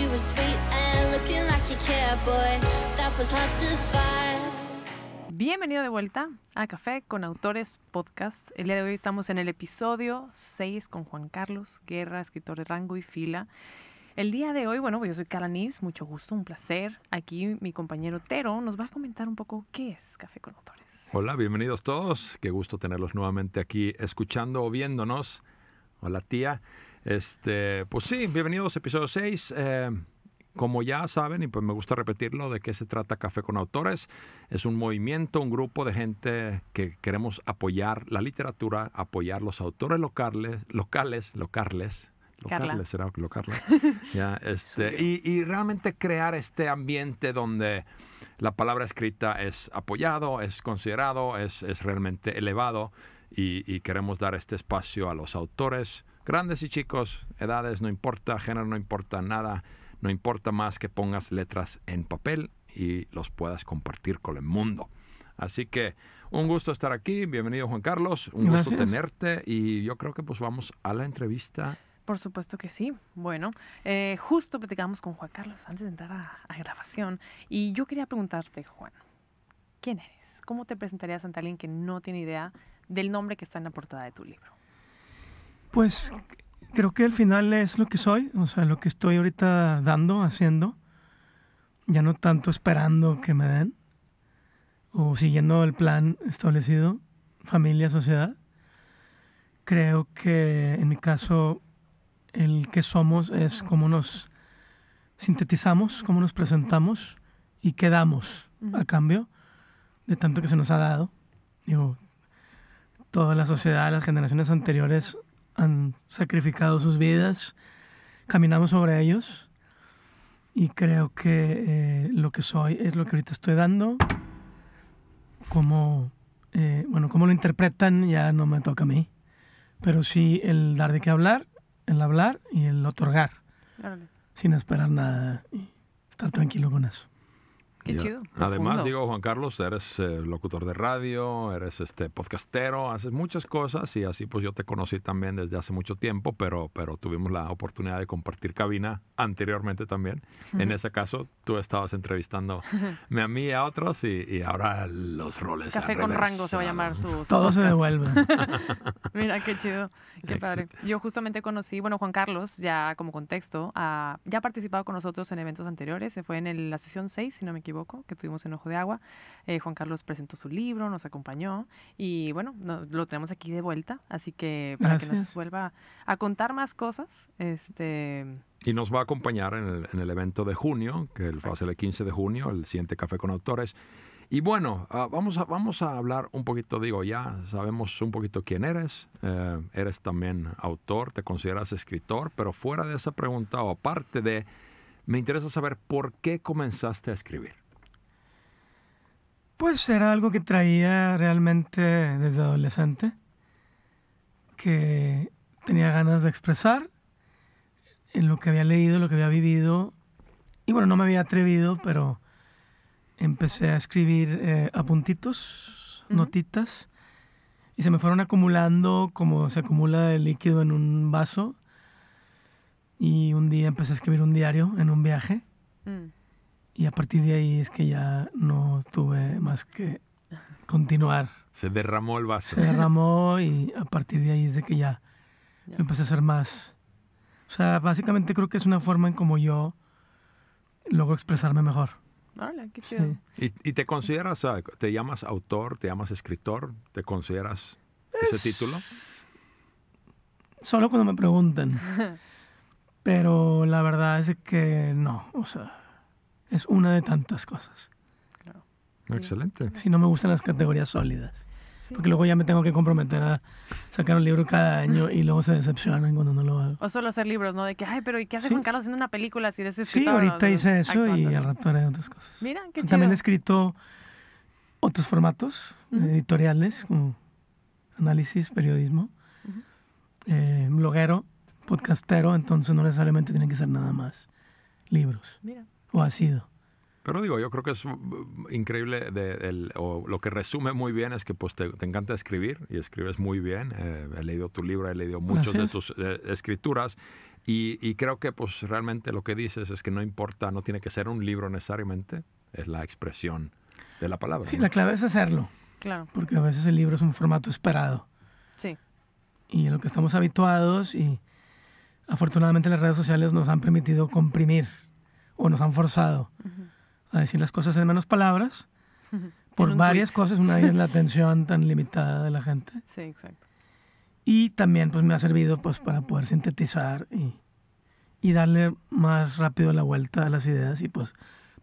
you were sweet and looking like you care, boy. That was hard to find. Bienvenido de vuelta a Café con Autores Podcast. El día de hoy estamos en el episodio 6 con Juan Carlos Guerra, escritor de rango y fila. El día de hoy, bueno, pues yo soy Carla Nives, mucho gusto, un placer. Aquí mi compañero Tero nos va a comentar un poco qué es Café con Autores. Hola, bienvenidos todos. Qué gusto tenerlos nuevamente aquí escuchando o viéndonos. Hola, tía. Este, pues sí, bienvenidos a episodio 6. Eh, como ya saben, y pues me gusta repetirlo, de qué se trata Café con Autores. Es un movimiento, un grupo de gente que queremos apoyar la literatura, apoyar los autores locales, locales, locales. Carla. Locales, será locales. ya, este, y, y realmente crear este ambiente donde la palabra escrita es apoyado, es considerado, es, es realmente elevado y, y queremos dar este espacio a los autores, grandes y chicos, edades, no importa, género, no importa nada, no importa más que pongas letras en papel y los puedas compartir con el mundo. Así que un gusto estar aquí, bienvenido Juan Carlos, un gusto tenerte y yo creo que pues vamos a la entrevista. Por supuesto que sí. Bueno, eh, justo platicamos con Juan Carlos antes de entrar a, a grabación y yo quería preguntarte, Juan, ¿quién eres? ¿Cómo te presentarías ante alguien que no tiene idea del nombre que está en la portada de tu libro? Pues creo que al final es lo que soy, o sea, lo que estoy ahorita dando, haciendo. Ya no tanto esperando que me den o siguiendo el plan establecido, familia, sociedad. Creo que en mi caso el que somos es cómo nos sintetizamos, cómo nos presentamos y qué damos a cambio de tanto que se nos ha dado. Digo, toda la sociedad, las generaciones anteriores han sacrificado sus vidas, caminamos sobre ellos y creo que eh, lo que soy es lo que ahorita estoy dando. Como, eh, bueno, cómo lo interpretan ya no me toca a mí, pero sí el dar de qué hablar, el hablar y el otorgar, sin esperar nada y estar tranquilo con eso. Qué chido. Además, digo, Juan Carlos, eres eh, locutor de radio, eres este podcastero, haces muchas cosas y así pues yo te conocí también desde hace mucho tiempo, pero, pero tuvimos la oportunidad de compartir cabina anteriormente también. En ese caso, tú estabas entrevistándome a mí y a otros y, y ahora los roles. Café con rango se va a llamar su, su Todo se podcast. devuelve. Mira, qué chido, qué padre. Yo justamente conocí, bueno, Juan Carlos, ya como contexto, ah, ya ha participado con nosotros en eventos anteriores, se fue en el- la sesión 6, si no me equivoco, que tuvimos en Ojo de Agua. Eh, Juan Carlos presentó su libro, nos acompañó y bueno, no- lo tenemos aquí de vuelta, así que para que nos Gracias. vuelva a contar más cosas, este... Y nos va a acompañar en el, en el evento de junio, que el- va a ser el 15 de junio, el siguiente Café con Autores. Y bueno, ah, vamos, a, vamos a hablar un poquito, digo, ya sabemos un poquito quién eres. eh, eres también autor, te consideras escritor, pero fuera de esa pregunta o aparte de, me interesa saber por qué comenzaste a escribir. Pues era algo que traía realmente desde adolescente, que tenía ganas de expresar en lo que había leído, lo que había vivido. Y bueno, no me había atrevido, pero empecé a escribir eh, apuntitos, notitas, y se me fueron acumulando como se acumula el líquido en un vaso. Y un día empecé a escribir un diario en un viaje. mm, Y a partir de ahí es que ya no tuve más que continuar. Se derramó el vaso. Se derramó y a partir de ahí es de que ya Ya. empecé a hacer más. O sea, básicamente creo que es una forma en como yo logro expresarme mejor. órale, qué chido. Sí. ¿Y, y te consideras, te llamas autor, te llamas escritor? ¿Te consideras ese título? Solo cuando me preguntan. Pero la verdad es que no. O sea, es una de tantas cosas. Claro. Excelente. Si no me gustan las categorías sólidas. Sí. Porque luego ya me tengo que comprometer a sacar un libro cada año y luego se decepcionan cuando no lo hago. O solo hacer libros, ¿no? De que, ay, pero ¿y qué hace Sí. Juan Carlos haciendo una película si eres Sí, escritor? ahorita ¿no? hice eso y al rato haré otras cosas. Mira, qué chido. También he escrito otros formatos editoriales, como análisis, periodismo, eh, bloguero, podcastero, entonces no necesariamente tienen que ser nada más libros, Mira. O ha sido. Pero digo, yo creo que es mm, increíble, de, el- o lo que resume muy bien es que pues te, te encanta escribir y escribes muy bien. Eh, he leído tu libro, he leído muchas de tus eh, escrituras Y, y creo que pues realmente lo que dices es que no importa, no tiene que ser un libro necesariamente, es la expresión de la palabra. Sí, ¿no? la clave es hacerlo, Claro, porque a veces el libro es un formato esperado sí. y a lo que estamos habituados y afortunadamente las redes sociales nos han permitido comprimir o nos han forzado a decir las cosas en menos palabras por varias tweet. cosas. Una de ellas la atención tan limitada de la gente. Sí, exacto. Y también pues me ha servido pues para poder sintetizar y, y darle más rápido la vuelta a las ideas y pues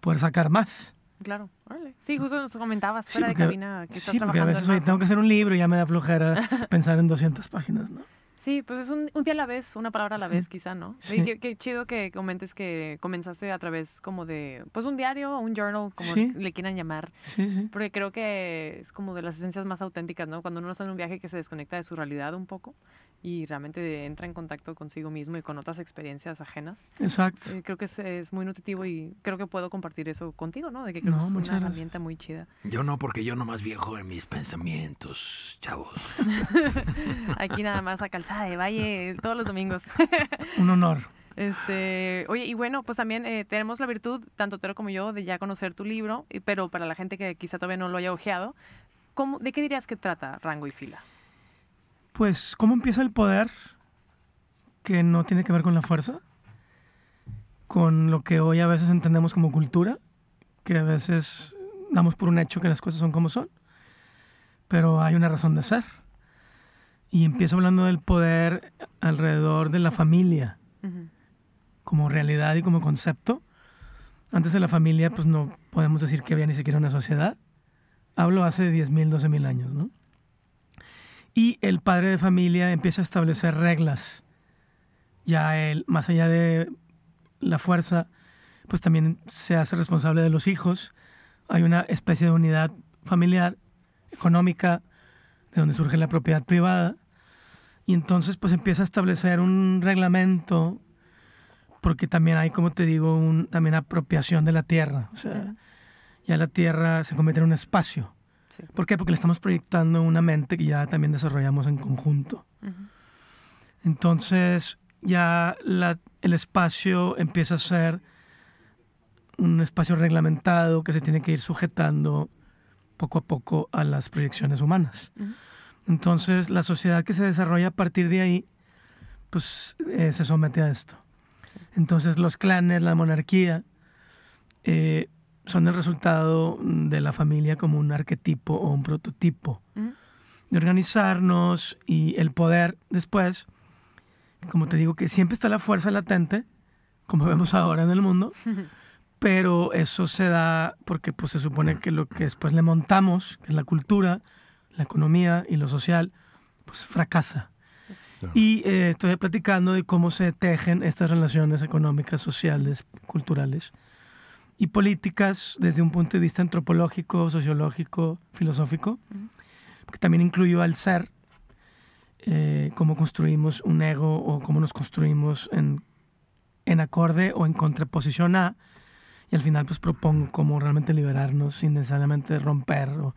poder sacar más. Claro, órale. Sí, justo nos comentabas Sí, fuera porque- de cabina que estás Sí, porque a veces tengo que hacer un libro y ya me da flojera pensar en 200 páginas, ¿no? Sí, pues es un, un día a la vez, una palabra a la vez, quizá, ¿no? Sí. Qué, qué chido que comentes que comenzaste a través como de, pues un diario, un journal, como Sí. le quieran llamar. Sí, sí. Porque creo que es como de las esencias más auténticas, ¿no? Cuando uno está en un viaje que se desconecta de su realidad un poco y realmente entra en contacto consigo mismo y con otras experiencias ajenas. Exacto. Eh, creo que es, es muy nutritivo y creo que puedo compartir eso contigo, ¿no? De que creo No, que es muchas una gracias. herramienta muy chida. Yo no, porque yo nomás viejo en mis pensamientos, chavos. Aquí nada más a Calzada de Valle todos los domingos. Un honor. Este, oye, y bueno, pues también eh, tenemos la virtud, tanto Tero como yo, de ya conocer tu libro, pero para la gente que quizá todavía no lo haya ojeado, ¿cómo, ¿de qué dirías que trata Rango y Fila? Pues, ¿cómo empieza el poder que no tiene que ver con la fuerza? Con lo que hoy a veces entendemos como cultura, que a veces damos por un hecho que las cosas son como son, pero hay una razón de ser. Y empiezo hablando del poder alrededor de la familia como realidad y como concepto. Antes de la familia, pues no podemos decir que había ni siquiera una sociedad. Hablo hace 10.000, 12.000 años, ¿no? Y el padre de familia empieza a establecer reglas. Ya él, más allá de la fuerza, pues también se hace responsable de los hijos. Hay una especie de unidad familiar, económica, de donde surge la propiedad privada. Y entonces pues empieza a establecer un reglamento porque también hay, como te digo, un, también apropiación de la tierra. O sea, ya la tierra se convierte en un espacio. Sí. ¿Por qué? Porque le estamos proyectando una mente que ya también desarrollamos en conjunto. ujú, Entonces, ya la- el espacio empieza a ser un espacio reglamentado que se tiene que ir sujetando poco a poco a las proyecciones humanas. ujú. Entonces, la sociedad que se desarrolla a partir de ahí, pues eh, se somete a esto. Entonces, los clanes, la monarquía, eh, son el resultado de la familia como un arquetipo o un prototipo Ujú. de organizarnos y el poder después, como te digo, que siempre está la fuerza latente, como vemos ahora en el mundo, pero eso se da porque pues, se supone que lo que después le montamos, que es la cultura, la economía y lo social, pues fracasa. Y eh, estoy platicando de cómo se tejen estas relaciones económicas, sociales, culturales y políticas desde un punto de vista antropológico, sociológico, filosófico, que también incluyó al ser, eh, cómo construimos un ego o cómo nos construimos en, en acorde o en contraposición a, y al final pues propongo cómo realmente liberarnos sin necesariamente romper o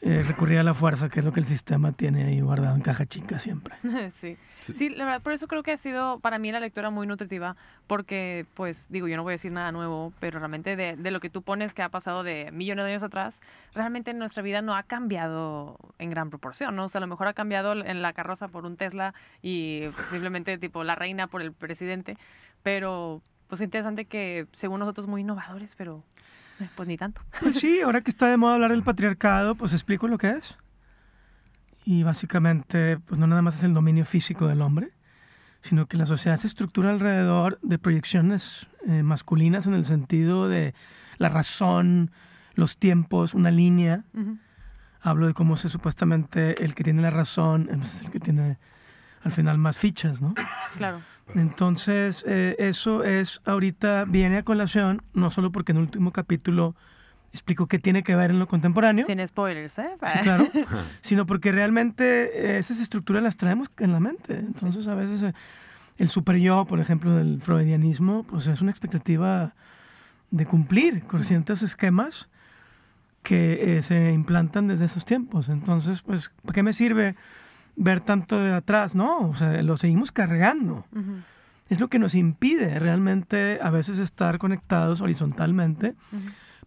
eh, recurrir a la fuerza, que es lo que el sistema tiene ahí guardado en caja chica siempre. sí. Sí. sí, la verdad, por eso creo que ha sido para mí la lectura muy nutritiva, porque, pues, digo, yo no voy a decir nada nuevo, pero realmente de, de lo que tú pones que ha pasado de millones de años atrás, realmente nuestra vida no ha cambiado en gran proporción, ¿no? O sea, a lo mejor ha cambiado en la carroza por un Tesla y pues, simplemente, tipo, la reina por el presidente, pero, pues, interesante que, según nosotros, muy innovadores, pero, pues, ni tanto. Pues sí, ahora que está de moda hablar del patriarcado, pues explico lo que es. Y básicamente, pues no nada más es el dominio físico del hombre, sino que la sociedad se estructura alrededor de proyecciones eh, masculinas en el sentido de la razón, los tiempos, una línea. Hablo de cómo se supuestamente el que tiene la razón es el que tiene al final más fichas, ¿no? Claro. Entonces, eh, eso es, ahorita viene a colación, no solo porque en el último capítulo explico qué tiene que ver en lo contemporáneo, Sin spoilers, ¿eh? sí, claro, sino porque realmente esas estructuras las traemos en la mente. Entonces, a veces eh, el super yo, por ejemplo, del freudianismo, pues es una expectativa de cumplir con ciertos esquemas que eh, se implantan desde esos tiempos. Entonces, pues, ¿para qué me sirve ver tanto de atrás? No, o sea, lo seguimos cargando. Ujú. es lo que nos impide realmente a veces estar conectados horizontalmente,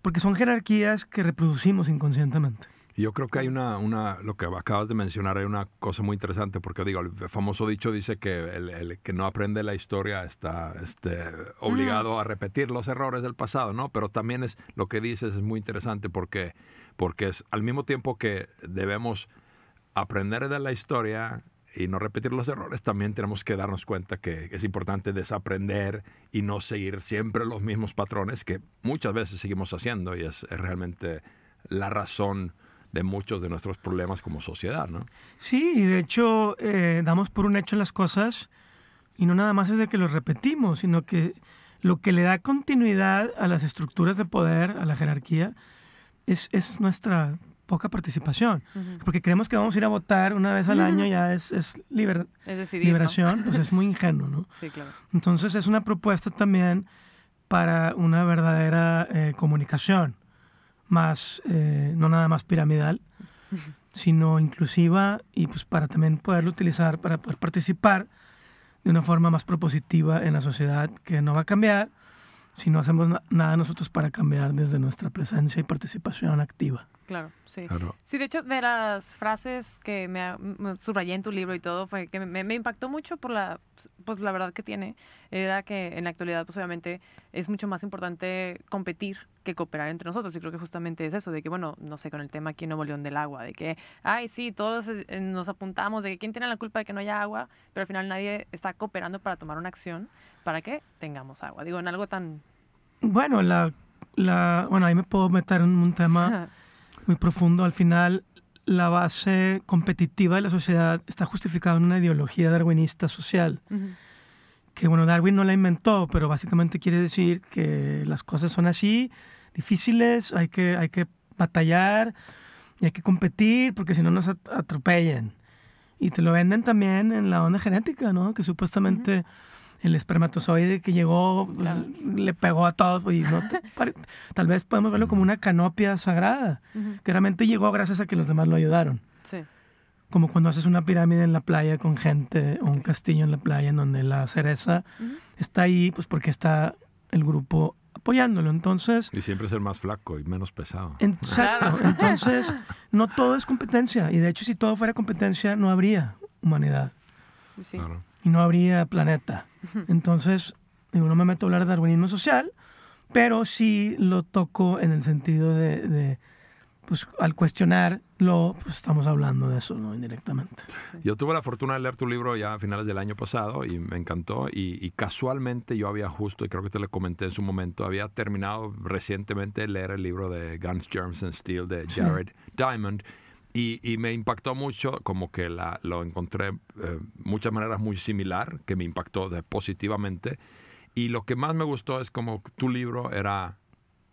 porque son jerarquías que reproducimos inconscientemente. Y yo creo que hay una, una, lo que acabas de mencionar, hay una cosa muy interesante, porque digo, el famoso dicho dice que el, el que no aprende la historia está este, obligado a repetir los errores del pasado, ¿no? Pero también es lo que dices es muy interesante porque, porque es al mismo tiempo que debemos aprender de la historia y no repetir los errores, también tenemos que darnos cuenta que es importante desaprender y no seguir siempre los mismos patrones que muchas veces seguimos haciendo y es, realmente la razón de muchos de nuestros problemas como sociedad, ¿no? Sí, de hecho eh, damos por un hecho las cosas y no nada más es de que los repetimos, sino que lo que le da continuidad a las estructuras de poder, a la jerarquía, es, es nuestra poca participación. Porque creemos que vamos a ir a votar una vez al año, ya es, es, liber, Es decidir, ¿no? liberación, pues es muy ingenuo, ¿no? Sí, claro. Entonces es una propuesta también para una verdadera eh, comunicación, más, eh, no nada más piramidal, sino inclusiva y pues para también poderlo utilizar para poder participar de una forma más propositiva en la sociedad que no va a cambiar si no hacemos na- nada nosotros para cambiar desde nuestra presencia y participación activa. Claro, sí. Claro. Sí, de hecho, de las frases que me, ha- me subrayé en tu libro y todo, fue que me, me impactó mucho por la, pues, la verdad que tiene, era que en la actualidad, pues obviamente, es mucho más importante competir que cooperar entre nosotros. Y creo que justamente es eso, de que, bueno, no sé, con el tema aquí en Nuevo León del agua, de que, ay, sí, todos eh, nos apuntamos de que quién tiene la culpa de que no haya agua, pero al final nadie está cooperando para tomar una acción para que tengamos agua. Digo, en algo tan... Bueno, la, la, bueno, ahí me puedo meter en un tema muy profundo. Al final, la base competitiva de la sociedad está justificada en una ideología darwinista social. Que bueno, Darwin no la inventó, pero básicamente quiere decir que las cosas son así, difíciles, hay que, hay que batallar y hay que competir porque si no nos at- atropellan. Y te lo venden también en la onda genética, ¿no? Que supuestamente el espermatozoide que llegó pues, Claro. le pegó a todos y no te- tal vez podemos verlo como una canopia sagrada, Ujú. que realmente llegó gracias a que los demás lo ayudaron. Sí. Como cuando haces una pirámide en la playa con gente o un castillo en la playa en donde la cereza Ujú. está ahí pues porque está el grupo apoyándolo. Entonces, Y siempre ser más flaco y menos pesado. exacto. Entonces, no todo es competencia. Y de hecho, si todo fuera competencia, no habría humanidad Sí. Claro. Y no habría planeta. Entonces, digo, no me meto a hablar de darwinismo social, pero sí lo toco en el sentido de, de, pues al cuestionarlo, pues estamos hablando de eso, ¿no? Indirectamente. Yo tuve la fortuna de leer tu libro ya a finales del año pasado y me encantó. Y, y casualmente yo había justo, y creo que te lo comenté en su momento, había terminado recientemente de leer el libro de Guns, Germs and Steel de Jared Diamond. Y, y me impactó mucho, como que la, lo encontré eh, muchas maneras muy similar, que me impactó de- positivamente. Y lo que más me gustó es como tu libro era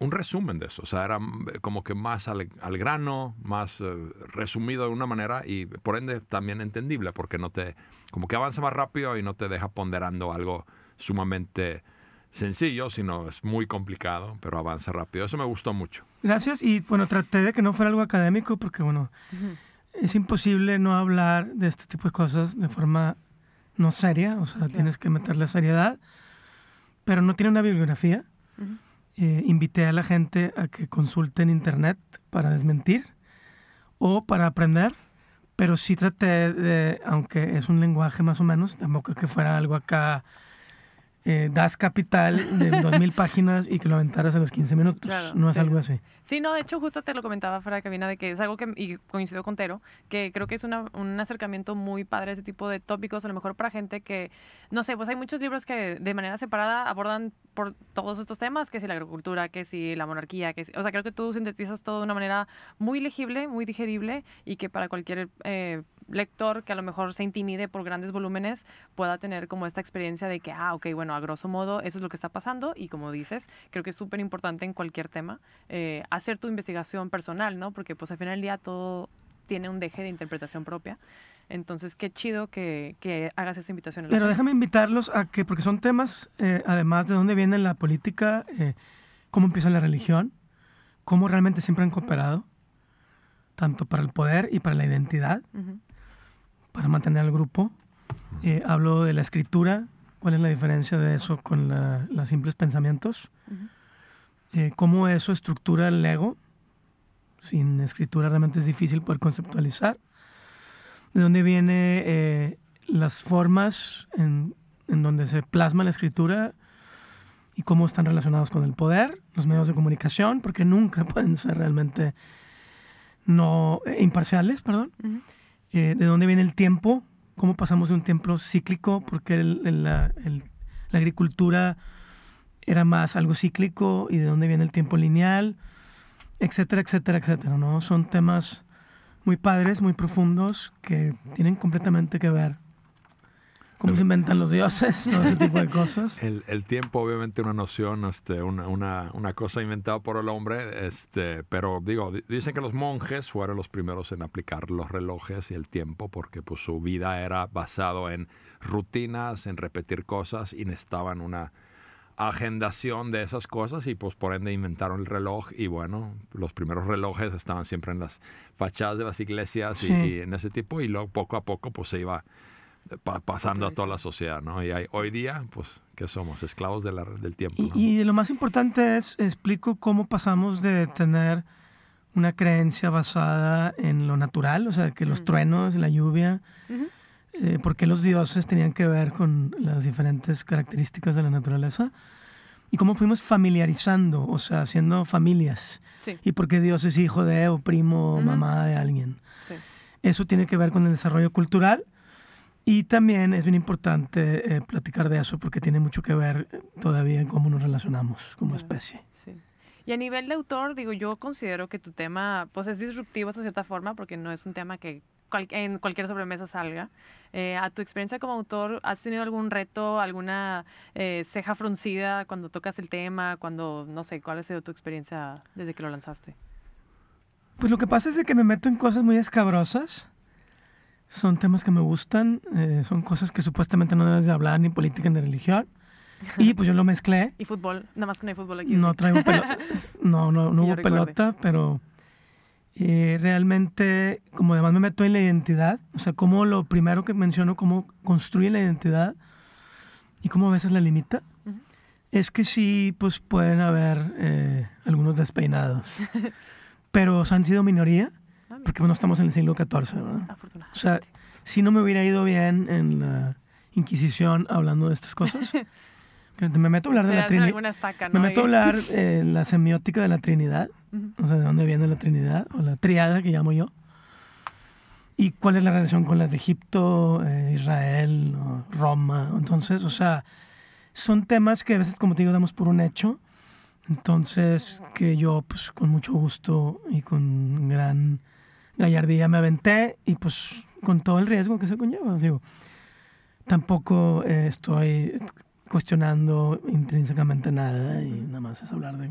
un resumen de eso, o sea, era mm, como que más al, al grano, más eh, resumido de una manera y por ende también entendible, porque no te, como que avanza más rápido y no te deja ponderando algo sumamente sencillo, sino es muy complicado, pero avanza rápido. Eso me gustó mucho. Gracias. Y bueno, traté de que no fuera algo académico porque, bueno, es imposible no hablar de este tipo de cosas de forma no seria, o sea, tienes que meterle seriedad, pero no tiene una bibliografía. Ujú. Eh, invité a la gente a que consulten internet para desmentir o para aprender, pero sí traté de, aunque es un lenguaje más o menos, tampoco que fuera algo acá, eh, das capital de 2000 páginas y que lo aventaras a los 15 minutos. Claro, no es sí. algo así. Sí, no, de hecho justo te lo comentaba fuera de cabina de que es algo que, y coincido con Tero, que creo que es una- un acercamiento muy padre a ese tipo de tópicos, a lo mejor para gente que, no sé, pues hay muchos libros que de manera separada abordan por todos estos temas, que si la agricultura, que si la monarquía, que si, o sea, creo que tú sintetizas todo de una manera muy legible, muy digerible y que para cualquier eh, lector que a lo mejor se intimide por grandes volúmenes pueda tener como esta experiencia de que, ah, ok, bueno, a grosso modo eso es lo que está pasando y como dices, creo que es súper importante en cualquier tema eh, hacer tu investigación personal, ¿no? Porque pues al final del día todo tiene un deje de interpretación propia. Entonces, qué chido que, que hagas esta invitación. Pero déjame invitarlos a que, porque son temas, eh, además de dónde viene la política, eh, cómo empieza la religión, cómo realmente siempre han cooperado, tanto para el poder y para la identidad, Ujú. Para mantener al grupo. Eh, hablo de la escritura, cuál es la diferencia de eso con la- los simples pensamientos, eh, cómo eso estructura el ego. Sin escritura realmente es difícil poder conceptualizar. De dónde vienen las formas en, en donde se plasma la escritura y cómo están relacionados con el poder, los medios de comunicación, porque nunca pueden ser realmente no eh, imparciales, perdón. Ujú. Eh, de dónde viene el tiempo, cómo pasamos de un tiempo cíclico, porque el- la, la agricultura era más algo cíclico y de dónde viene el tiempo lineal, etcétera, etcétera, etcétera, ¿no? Son temas muy padres, muy profundos, que tienen completamente que ver cómo se inventan los dioses, todo ese tipo de cosas. El, el tiempo, obviamente, una noción, este, una, una, una cosa inventada por el hombre, este, pero digo, di- dicen que los monjes fueron los primeros en aplicar los relojes y el tiempo, porque pues su vida era basado en rutinas, en repetir cosas y necesitaban una agendación de esas cosas y pues por ende inventaron el reloj y bueno, los primeros relojes estaban siempre en las fachadas de las iglesias y- y, en ese tipo y luego poco a poco pues se iba pa- pasando a toda la sociedad, ¿no? Y hay- hoy día, pues, ¿qué somos? Esclavos de la- del tiempo, Y, ¿no? y lo más importante es, explico cómo pasamos de tener una creencia basada en lo natural, o sea, que los Mm. truenos, la lluvia, eh, por qué los dioses tenían que ver con las diferentes características de la naturaleza, y cómo fuimos familiarizando, o sea, haciendo familias, Sí, y por qué Dios es hijo de, o primo, o Ujú. mamá de alguien. sí. Eso tiene que ver con el desarrollo cultural. Y también es bien importante eh, platicar de eso porque tiene mucho que ver todavía en cómo nos relacionamos como especie. Sí. Y a nivel de autor, digo, yo considero que tu tema pues es disruptivo de cierta forma porque no es un tema que cual- en cualquier sobremesa salga. Eh, a tu experiencia como autor, ¿has tenido algún reto, alguna eh, ceja fruncida cuando tocas el tema? Cuando, no sé, ¿cuál ha sido tu experiencia desde que lo lanzaste? Pues lo que pasa es de que me meto en cosas muy escabrosas. Son temas que me gustan, eh, son cosas que supuestamente no debes de hablar ni política ni religión. Y pues yo lo mezclé. Y fútbol, nada más que no hay fútbol aquí. No traigo pelota. No, no, no hubo pelota, pero eh, realmente, como además me meto en la identidad, o sea, como lo primero que menciono, cómo construye la identidad y cómo a veces la limita, Ujú. es que sí, pues pueden haber eh, algunos despeinados. pero o sea, han sido minoría, porque no estamos en el siglo XIV, ¿verdad? afortunado. O sea, si no me hubiera ido bien en la Inquisición hablando de estas cosas. Me meto a hablar de la Trinidad. estaca, Me ¿no? meto a hablar eh, la semiótica de la Trinidad, Ujú. o sea, de dónde viene la Trinidad, o la triada que llamo yo, y cuál es la relación con las de Egipto, eh, Israel, o Roma. Entonces, o sea, son temas que a veces, como te digo, damos por un hecho. Entonces, que yo, pues, con mucho gusto y con gran gallardía me aventé, y pues, con todo el riesgo que se conlleva. Digo, tampoco eh, estoy cuestionando intrínsecamente nada y nada más es hablar de...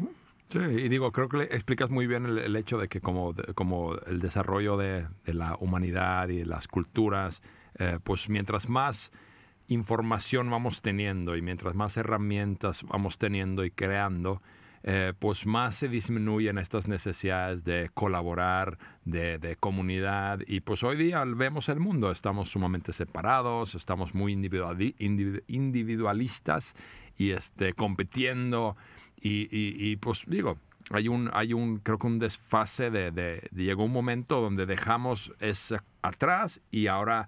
Sí, y digo, creo que le explicas muy bien el, el hecho de que como, de- como el desarrollo de, de la humanidad y de las culturas, eh, pues mientras más información vamos teniendo y mientras más herramientas vamos teniendo y creando, eh, pues más se disminuyen estas necesidades de colaborar, de, de comunidad. Y pues hoy día vemos el mundo, estamos sumamente separados, estamos muy individuali- individu- individualistas y este, compitiendo. Y, y- pues digo, hay un, hay un, creo que un desfase de, de- de- llegó un momento donde dejamos eso atrás y ahora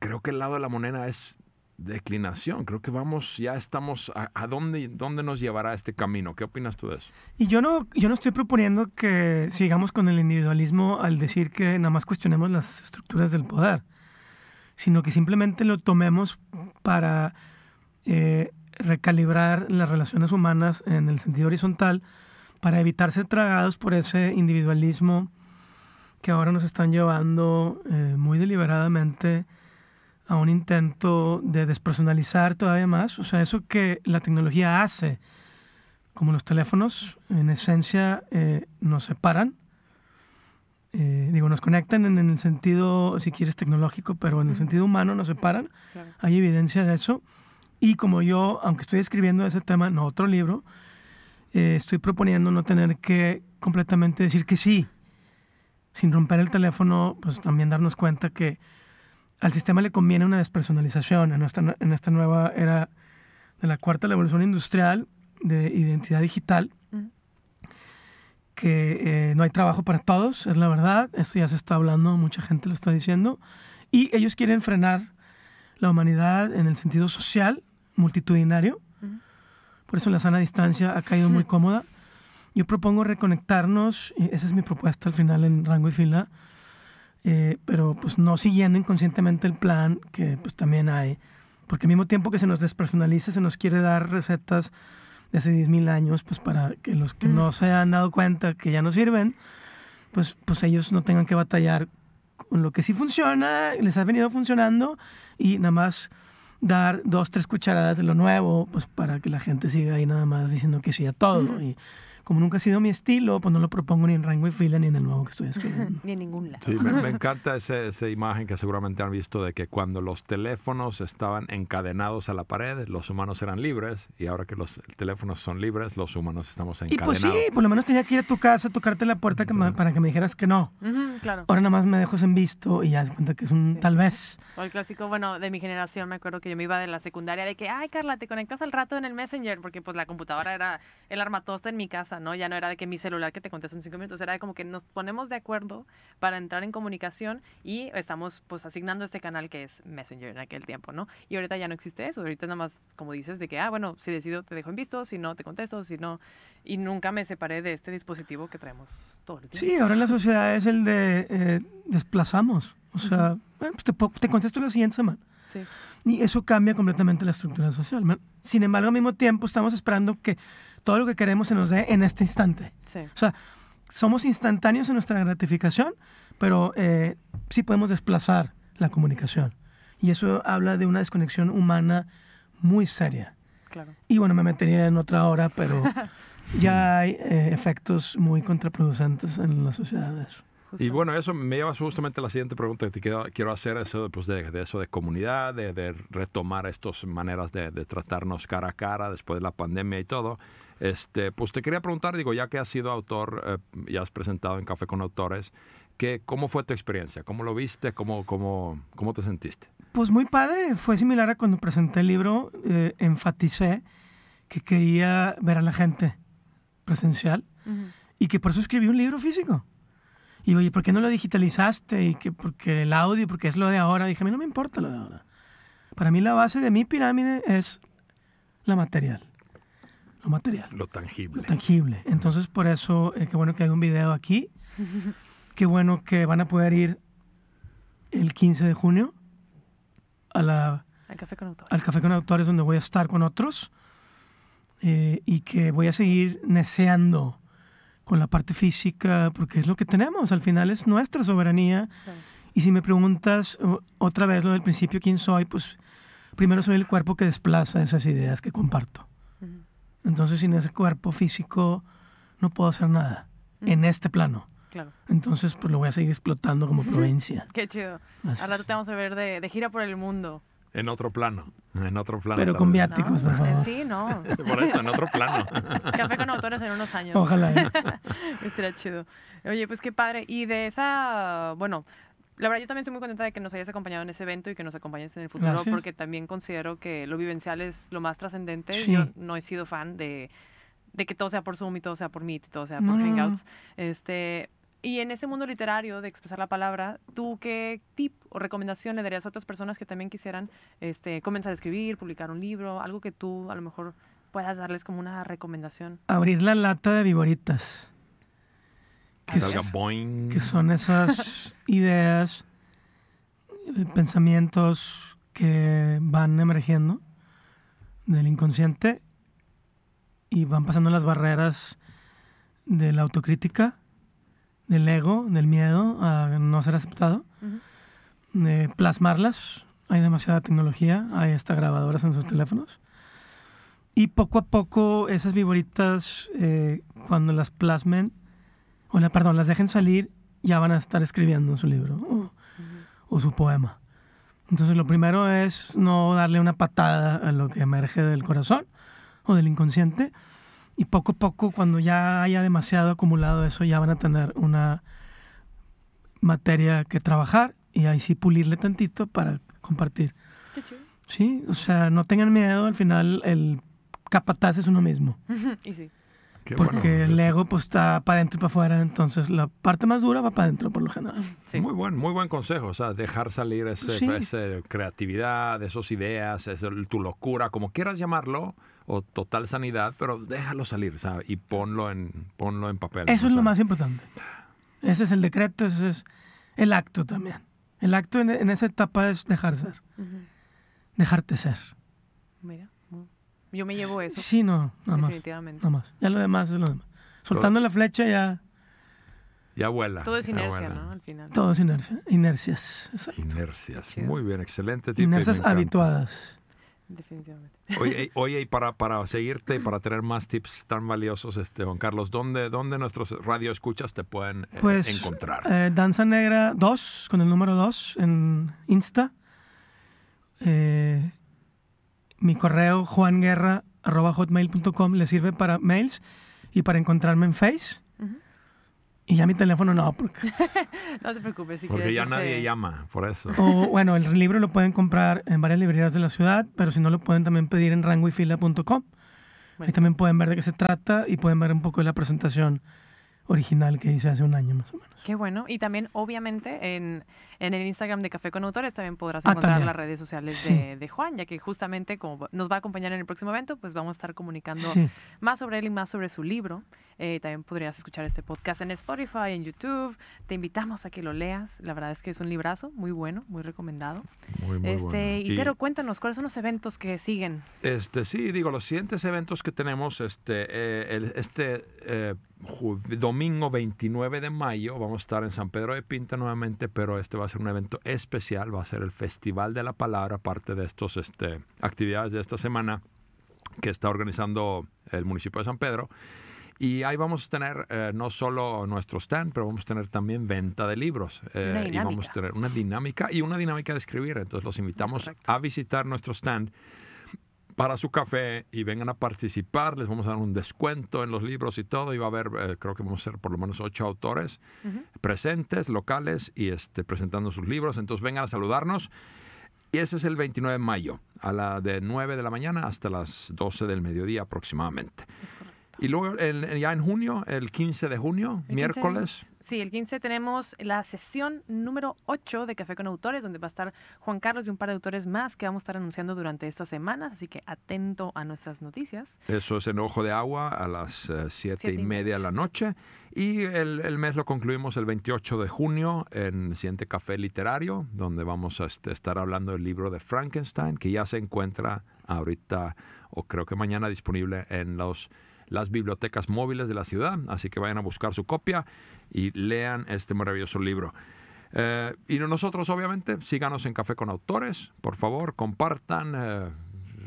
creo que el lado de la moneda es declinación. Creo que vamos, ya estamos, ¿a, a dónde, dónde nos llevará este camino? ¿Qué opinas tú de eso? Y yo no, yo no estoy proponiendo que sigamos con el individualismo al decir que nada más cuestionemos las estructuras del poder, sino que simplemente lo tomemos para eh, recalibrar las relaciones humanas en el sentido horizontal, para evitar ser tragados por ese individualismo que ahora nos están llevando eh, muy deliberadamente a un intento de despersonalizar todavía más. O sea, eso que la tecnología hace, como los teléfonos, en esencia eh, nos separan. Eh, digo, nos conectan en, en el sentido, si quieres, tecnológico, pero en el sentido humano nos separan. Claro. Hay evidencia de eso. Y como yo, aunque estoy escribiendo ese tema en otro libro, eh, estoy proponiendo no tener que completamente decir que sí. Sin romper el teléfono, pues también darnos cuenta que al sistema le conviene una despersonalización en esta, en esta nueva era de la cuarta revolución industrial de identidad digital, Ujú. que eh, no hay trabajo para todos, es la verdad, esto ya se está hablando, mucha gente lo está diciendo, y ellos quieren frenar la humanidad en el sentido social, multitudinario, Ujú. por eso la sana distancia ha caído muy cómoda. Yo propongo reconectarnos, y esa es mi propuesta al final en rango y fila, eh, pero pues no siguiendo inconscientemente el plan que pues también hay, porque al mismo tiempo que se nos despersonaliza, se nos quiere dar recetas de hace 10.000 años, pues para que los que no se han dado cuenta que ya no sirven, pues, pues ellos no tengan que batallar con lo que sí funciona, les ha venido funcionando y nada más dar dos, tres cucharadas de lo nuevo, pues para que la gente siga ahí nada más diciendo que sí a todo. Y como nunca ha sido mi estilo, pues no lo propongo ni en rango y fila ni en el nuevo que estoy escribiendo. Ni en ningún lado. Sí, me, me encanta ese- esa imagen que seguramente han visto de que cuando los teléfonos estaban encadenados a la pared, los humanos eran libres y ahora que los teléfonos son libres, los humanos estamos Y pues encadenados. sí, por lo menos tenía que ir a tu casa, tocarte la puerta que me- para que me dijeras que no. Ujú, claro. Ahora nada más me dejo en visto y ya se cuenta que es un Sí. tal vez. O el clásico, bueno, de mi generación, me acuerdo que yo me iba de la secundaria de que, ay, Carla, te conectas al rato en el Messenger, porque pues la computadora era el armatoste en mi casa, ¿no? Ya no era de que mi celular que te contesto en cinco minutos, era de como que nos ponemos de acuerdo para entrar en comunicación y estamos pues asignando este canal que es Messenger en aquel tiempo, ¿no? Y ahorita ya no existe eso, ahorita nada más, como dices, de que, ah, bueno, si decido te dejo en visto, si no te contesto, si no, y nunca me separé de este dispositivo que traemos todo el tiempo. Sí, ahora la sociedad es el de eh, desplazamos. O sea, bueno, pues te, te contesto la siguiente semana. Sí. Y eso cambia completamente la estructura social. Sin embargo, al mismo tiempo estamos esperando que todo lo que queremos se nos dé en este instante. Sí. O sea, somos instantáneos en nuestra gratificación, pero eh, sí podemos desplazar la comunicación. Y eso habla de una desconexión humana muy seria. Claro. Y bueno, me metería en otra hora, pero ya hay eh, efectos muy contraproducentes en las sociedades. Y justo. bueno, eso me lleva justamente a la siguiente pregunta que te quiero, quiero hacer, eso pues, de, de eso de comunidad, de, de retomar estas maneras de, de tratarnos cara a cara después de la pandemia y todo. Este, pues te quería preguntar, digo, ya que has sido autor, eh, ya has presentado en Café con Autores, que, ¿cómo fue tu experiencia? ¿Cómo lo viste? ¿Cómo, cómo, cómo te sentiste? Pues muy padre, fue similar a cuando presenté el libro, eh, enfaticé que quería ver a la gente presencial Ujú. y que por eso escribí un libro físico. Y oye, ¿por qué no lo digitalizaste? Y que porque el audio, porque es lo de ahora. Dije, a mí no me importa lo de ahora. Para mí la base de mi pirámide es la material. Lo material, Lo tangible. lo tangible. Entonces, por eso, eh, qué bueno que hay un video aquí. Qué bueno que van a poder ir el 15 de junio a la El café con autor. al Café con Autores donde voy a estar con otros eh, y que voy a seguir neceando con la parte física porque es lo que tenemos, al final es nuestra soberanía Claro. y si me preguntas otra vez lo del principio quién soy, pues primero soy el cuerpo que desplaza esas ideas que comparto. Entonces sin ese cuerpo físico no puedo hacer nada en este plano. Claro. Entonces pues lo voy a seguir explotando como provincia. Qué chido. Es. te vamos a ver de, de gira por el mundo. En otro plano. En otro plano. Pero con viáticos, ¿no? por favor. Sí, no. Por eso, en otro plano. Café con autores en unos años. Ojalá. ¿eh? Estaría chido. Oye, pues qué padre. Y de esa, bueno, la verdad yo también estoy muy contenta de que nos hayas acompañado en ese evento y que nos acompañes en el futuro, Gracias. porque también considero que lo vivencial es lo más trascendente. Sí. Yo no he sido fan de, de que todo sea por Zoom y todo sea por Meet y todo sea por no. Hangouts. Este, y en ese mundo literario de expresar la palabra, ¿tú qué tip o recomendación le darías a otras personas que también quisieran este, comenzar a escribir, publicar un libro, algo que tú a lo mejor puedas darles como una recomendación? Abrir la lata de viboritas. Que salga boing. que son esas ideas, eh, pensamientos que van emergiendo del inconsciente y van pasando las barreras de la autocrítica, del ego, del miedo a no ser aceptado, Ujú. eh, plasmarlas. Hay demasiada tecnología, hay hasta grabadoras en sus teléfonos. Y poco a poco esas viboritas, eh, cuando las plasmen, o la, perdón, las dejen salir, ya van a estar escribiendo su libro o, o su poema. Entonces lo primero es no darle una patada a lo que emerge del corazón o del inconsciente. Y poco a poco, cuando ya haya demasiado acumulado eso, ya van a tener una materia que trabajar y ahí sí pulirle tantito para compartir. Qué chido. Sí, o sea, no tengan miedo, al final el capataz es uno mismo. y sí. Qué porque bueno. el ego pues está para adentro y para afuera, entonces la parte más dura va para adentro por lo general. Sí. Muy buen, muy buen consejo, o sea, dejar salir ese, Sí. ese creatividad, esas ideas, ese- tu locura, como quieras llamarlo, o total sanidad, pero déjalo salir, ¿sabes? Y ponlo en, ponlo en papel. Eso es lo más importante. Ese es el decreto, ese es el acto también. El acto en, en esa etapa es dejar ser, Ujú. dejarte ser. Mira, yo me llevo eso. Sí, no, nada más. definitivamente. Nada más. Ya lo demás es lo demás. Soltando la flecha ya Ya vuela. Todo es inercia. ¿no? Al final. todo es inercia. Inercias. exacto. Inercias. Chido. Muy bien, excelente tip. y me Inercias habituadas. Definitivamente. Oye, y- oye, y para, para seguirte y para tener más tips tan valiosos, este Juan Carlos, ¿dónde, dónde nuestros radio escuchas te pueden eh, Pues encontrar? eh, Danza Negra 2, con el número 2 en Insta. Eh, mi correo juanguerra.hotmail.com le sirve para mails y para encontrarme en Face. Ujú. Y ya mi teléfono no, porque... No te preocupes. Si Porque quieres ya ese- nadie llama, por eso. O bueno, el libro lo pueden comprar en varias librerías de la ciudad, pero si no lo pueden también pedir en rangoyfila.com. Ahí Bueno. también pueden ver de qué se trata y pueden ver un poco de la presentación original que hice hace un año más o menos. Qué bueno. Y también, obviamente, en, en el Instagram de Café con Autores también podrás Ah, encontrar también. las redes sociales Sí. de, de Juan, ya que justamente como nos va a acompañar en el próximo evento, pues vamos a estar comunicando Sí. más sobre él y más sobre su libro. Eh, también podrías escuchar este podcast en Spotify, en YouTube. Te invitamos a que lo leas. La verdad es que es un librazo muy bueno, muy recomendado. Muy, muy este, bueno. y Tero, cuéntanos, ¿cuáles son los eventos que siguen? Este, sí, digo, los siguientes eventos que tenemos, este, eh, el- este eh, domingo 29 de mayo, vamos a estar en San Pedro de Pinta nuevamente, pero este va a ser un evento especial, va a ser el Festival de la Palabra, parte de estas este, actividades de esta semana que está organizando el municipio de San Pedro. Y ahí vamos a tener eh, no solo nuestro stand, pero vamos a tener también venta de libros. eh, y vamos a tener una dinámica y una dinámica de escribir. Entonces los invitamos a visitar nuestro stand para su café y vengan a participar. Les vamos a dar un descuento en los libros y todo. Y va a haber, eh, creo que vamos a ser por lo menos ocho autores presentes, locales y este, presentando sus libros. Entonces vengan a saludarnos. Y ese es el 29 de mayo, a la de 9 de la mañana hasta las 12 del mediodía aproximadamente. Es correcto. Y luego el- ya en junio, el 15 de junio, El 15 miércoles, sí, el 15 tenemos la sesión número 8 de Café con Autores, donde va a estar Juan Carlos y un par de autores más que vamos a estar anunciando durante estas semanas, así que atento a nuestras noticias. eso es en Ojo de Agua a las 7 Siete y media de la noche. Y el, el mes lo concluimos el 28 de junio en el siguiente Café Literario, donde vamos a estar hablando del libro de Frankenstein, que ya se encuentra ahorita, o creo que mañana, disponible en los, las bibliotecas móviles de la ciudad. Así que vayan a buscar su copia y lean este maravilloso libro. Eh, y nosotros, obviamente, síganos en Café con Autores. Por favor, compartan. eh,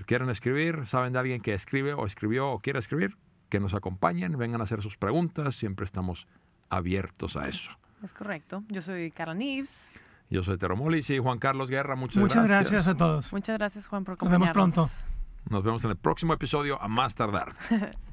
quieren escribir, saben de alguien que escribe o escribió o quiere escribir, que nos acompañen, vengan a hacer sus preguntas. Siempre estamos abiertos a eso. Es correcto. Yo soy Carla Nives. Yo soy Tero Molis y Juan Carlos Guerra. Muchas, Muchas gracias. a todos. Muchas gracias, Juan, por Nos vemos acompañarnos. pronto. Nos vemos en el próximo episodio, a más tardar.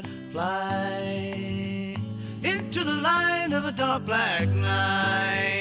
dark black night.